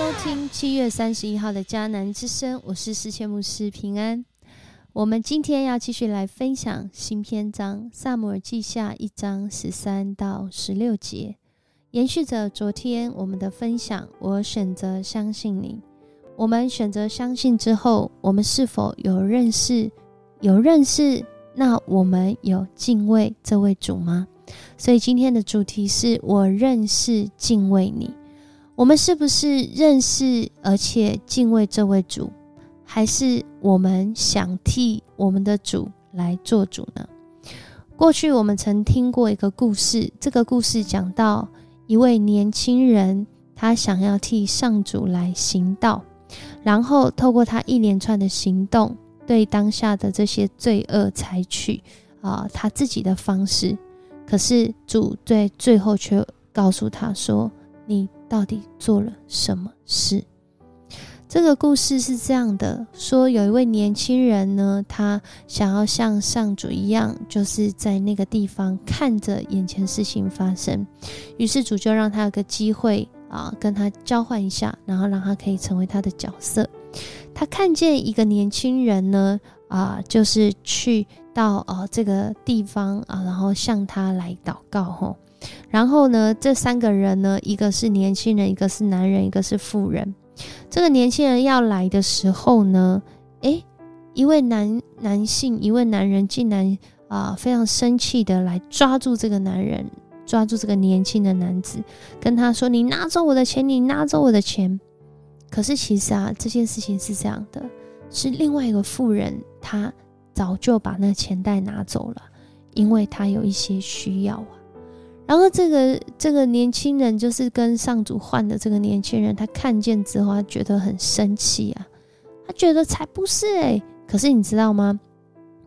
收听七月三十一号的迦南之声，我是世千牧师平安。我们今天要继续来分享新篇章《萨姆尔记下》一章十三到十六节，延续着昨天我们的分享。我选择相信你。我们选择相信之后，我们是否有认识？有认识，那我们有敬畏这位主吗？所以今天的主题是我认识敬畏你。我们是不是认识而且敬畏这位主，还是我们想替我们的主来做主呢？过去我们曾听过一个故事，这个故事讲到一位年轻人，他想要替上主来行道，然后透过他一连串的行动，对当下的这些罪恶采取啊他自己的方式。可是主对最后却告诉他说：“你。”到底做了什么事？这个故事是这样的：说有一位年轻人呢，他想要像上主一样，就是在那个地方看着眼前事情发生。于是主就让他有个机会啊，跟他交换一下，然后让他可以成为他的角色。他看见一个年轻人呢，啊，就是去到啊这个地方啊，然后向他来祷告，吼。然后呢，这三个人呢，一个是年轻人，一个是男人，一个是妇人。这个年轻人要来的时候呢，诶，一位男男性，一位男人竟然啊非常生气的来抓住这个男人，抓住这个年轻的男子，跟他说：“你拿走我的钱，你拿走我的钱。”可是其实啊，这件事情是这样的，是另外一个妇人，他早就把那钱袋拿走了，因为他有一些需要啊。然后这个这个年轻人就是跟上主换的这个年轻人，他看见之后，他觉得很生气啊，他觉得才不是诶。可是你知道吗？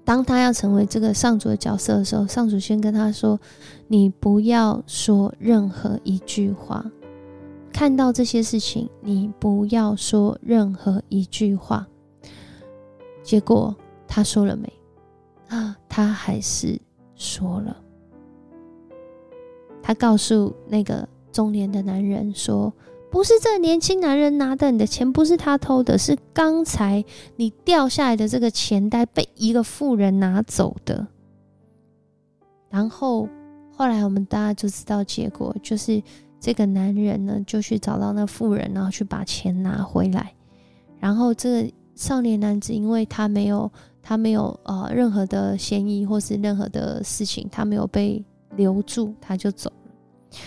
当他要成为这个上主的角色的时候，上主先跟他说：“你不要说任何一句话，看到这些事情，你不要说任何一句话。”结果他说了没？啊，他还是说了。他告诉那个中年的男人说：“不是这年轻男人拿的你的钱，不是他偷的，是刚才你掉下来的这个钱袋被一个妇人拿走的。”然后后来我们大家就知道结果，就是这个男人呢就去找到那妇人，然后去把钱拿回来。然后这个少年男子因为他没有他没有呃任何的嫌疑或是任何的事情，他没有被。留住他就走了。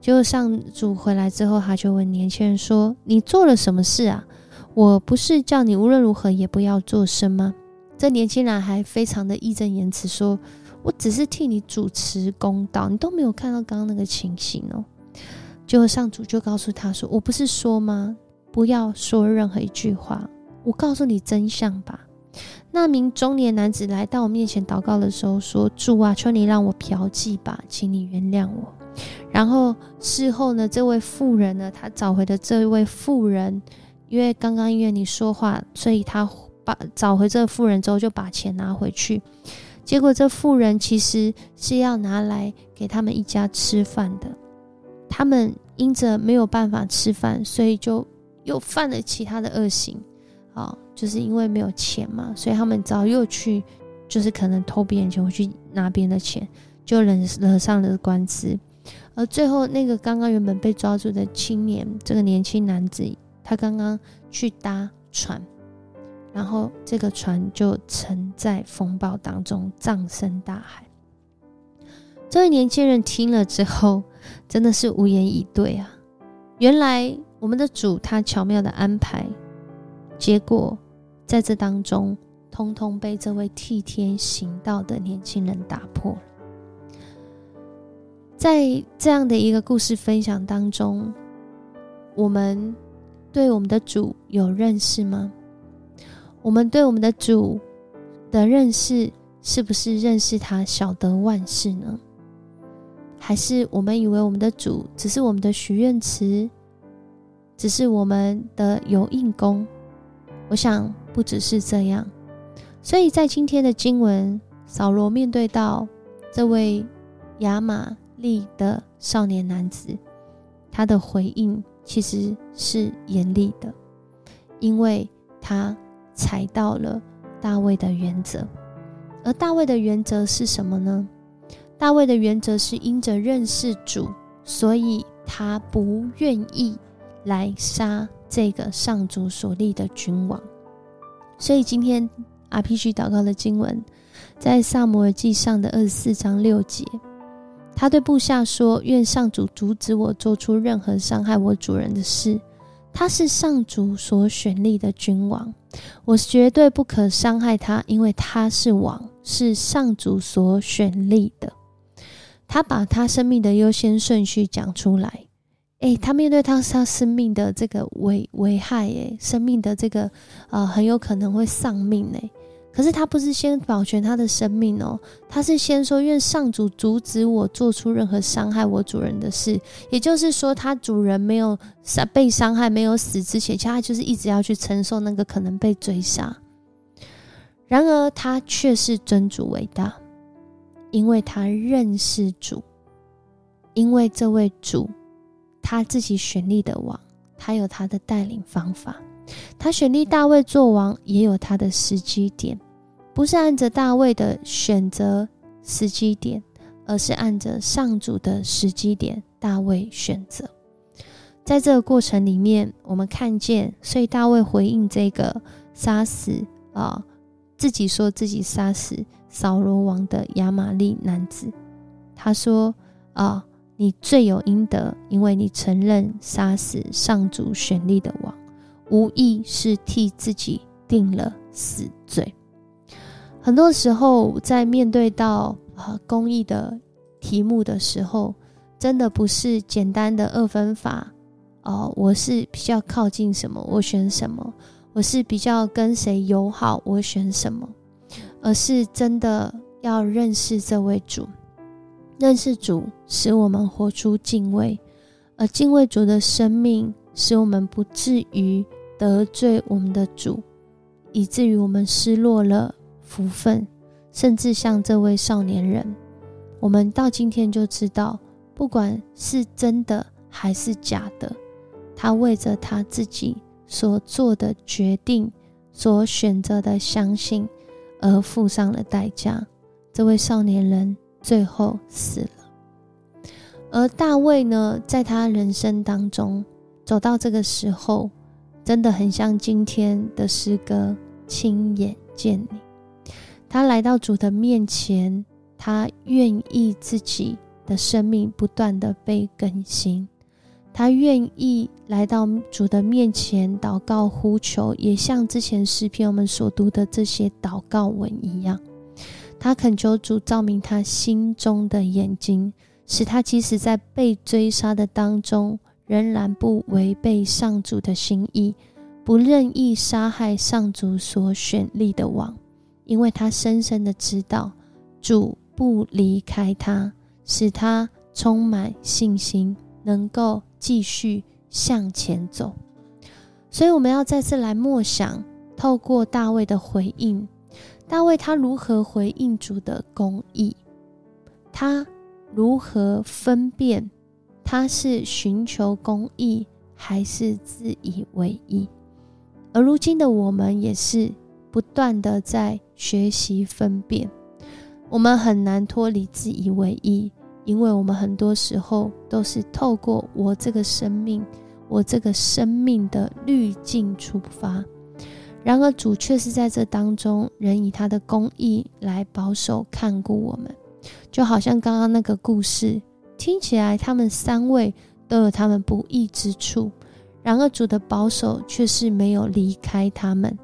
结果上主回来之后，他就问年轻人说：“你做了什么事啊？我不是叫你无论如何也不要做声吗？”这年轻人还非常的义正言辞说：“我只是替你主持公道，你都没有看到刚刚那个情形哦。”结果上主就告诉他说：“我不是说吗？不要说任何一句话。我告诉你真相吧。”那名中年男子来到我面前祷告的时候说：“主啊，求你让我嫖妓吧，请你原谅我。”然后事后呢，这位妇人呢，他找回的这位妇人，因为刚刚因为你说话，所以他把找回这个妇人之后，就把钱拿回去。结果这妇人其实是要拿来给他们一家吃饭的，他们因着没有办法吃饭，所以就又犯了其他的恶行。啊，就是因为没有钱嘛，所以他们早又去，就是可能偷别人钱，回去拿别人的钱，就惹惹上了官司。而最后，那个刚刚原本被抓住的青年，这个年轻男子，他刚刚去搭船，然后这个船就沉在风暴当中，葬身大海。这位年轻人听了之后，真的是无言以对啊！原来我们的主他巧妙的安排。结果，在这当中，通通被这位替天行道的年轻人打破。在这样的一个故事分享当中，我们对我们的主有认识吗？我们对我们的主的认识，是不是认识他晓得万事呢？还是我们以为我们的主只是我们的许愿池，只是我们的有应功？我想不只是这样，所以在今天的经文，扫罗面对到这位亚玛利的少年男子，他的回应其实是严厉的，因为他踩到了大卫的原则。而大卫的原则是什么呢？大卫的原则是因着认识主，所以他不愿意来杀这个上主所立的君王。所以今天 RPG 祷告的经文，在萨摩尔记上的二十四章六节，他对部下说：“愿上主阻止我做出任何伤害我主人的事。他是上主所选立的君王，我绝对不可伤害他，因为他是王，是上主所选立的。”他把他生命的优先顺序讲出来，诶，他面对他他生命的这个危危害，诶，生命的这个呃很有可能会丧命，诶，可是他不是先保全他的生命哦，他是先说愿上主阻止我做出任何伤害我主人的事，也就是说他主人没有伤被伤害没有死之前，其实他就是一直要去承受那个可能被追杀，然而他却是尊主伟大。因为他认识主，因为这位主他自己选立的王，他有他的带领方法。他选立大卫做王，也有他的时机点，不是按着大卫的选择时机点，而是按着上主的时机点，大卫选择。在这个过程里面，我们看见，所以大卫回应这个杀死啊，自己说自己杀死。扫罗王的亚玛利男子，他说：“啊，你罪有应得，因为你承认杀死上主选立的王，无疑是替自己定了死罪。”很多时候，在面对到啊公益的题目的时候，真的不是简单的二分法哦。我是比较靠近什么，我选什么；我是比较跟谁友好，我选什么。而是真的要认识这位主，认识主使我们活出敬畏，而敬畏主的生命使我们不至于得罪我们的主，以至于我们失落了福分，甚至像这位少年人，我们到今天就知道，不管是真的还是假的，他为着他自己所做的决定，所选择的相信。而付上了代价，这位少年人最后死了。而大卫呢，在他人生当中走到这个时候，真的很像今天的诗歌《亲眼见你》。他来到主的面前，他愿意自己的生命不断的被更新。他愿意来到主的面前祷告呼求，也像之前诗篇我们所读的这些祷告文一样，他恳求主照明他心中的眼睛，使他即使在被追杀的当中，仍然不违背上主的心意，不任意杀害上主所选立的王，因为他深深的知道主不离开他，使他充满信心，能够。继续向前走，所以我们要再次来默想，透过大卫的回应，大卫他如何回应主的公义，他如何分辨？他是寻求公义还是自以为意，而如今的我们也是不断的在学习分辨，我们很难脱离自以为意。因为我们很多时候都是透过我这个生命，我这个生命的滤镜出发，然而主却是在这当中，仍以他的公义来保守看顾我们，就好像刚刚那个故事听起来，他们三位都有他们不义之处，然而主的保守却是没有离开他们，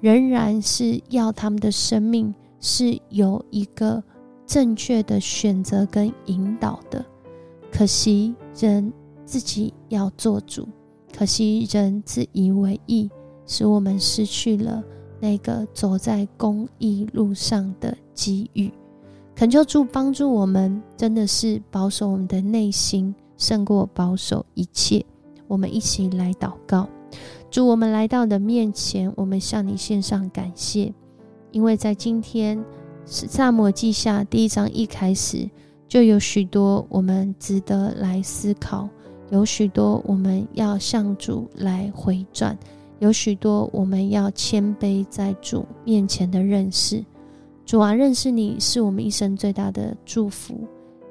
仍然是要他们的生命是有一个。正确的选择跟引导的，可惜人自己要做主，可惜人自以为意，使我们失去了那个走在公益路上的机遇。恳求主帮助我们，真的是保守我们的内心，胜过保守一切。我们一起来祷告，主，我们来到你的面前，我们向你献上感谢，因为在今天。是萨摩记下第一章一开始就有许多我们值得来思考，有许多我们要向主来回转，有许多我们要谦卑在主面前的认识。主啊，认识你是我们一生最大的祝福，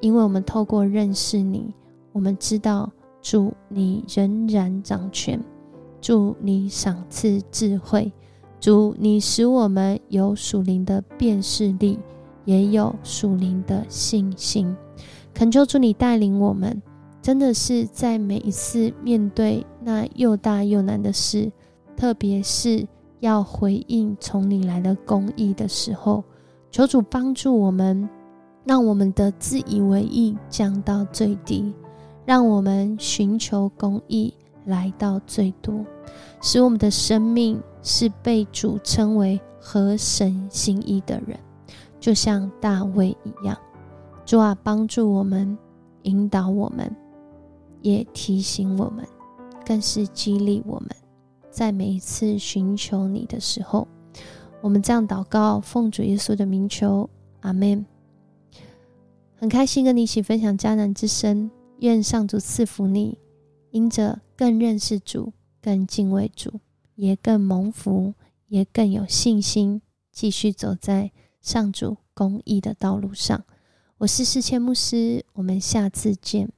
因为我们透过认识你，我们知道主你仍然掌权，主你赏赐智慧，主你使我们有属灵的辨识力，也有属灵的信心。恳求主你带领我们，真的是在每一次面对那又大又难的事，特别是要回应从你来的公义的时候。求主帮助我们，让我们的自以为意降到最低，让我们寻求公义来到最多，使我们的生命是被主称为合神心意的人，就像大卫一样。主啊，帮助我们，引导我们，也提醒我们，更是激励我们，在每一次寻求你的时候。我们这样祷告，奉主耶稣的名求，阿门。很开心跟你一起分享迦南之声，愿上主赐福你，因着更认识主，更敬畏主，也更蒙福，也更有信心，继续走在上主公义的道路上。我是世谦牧师，我们下次见。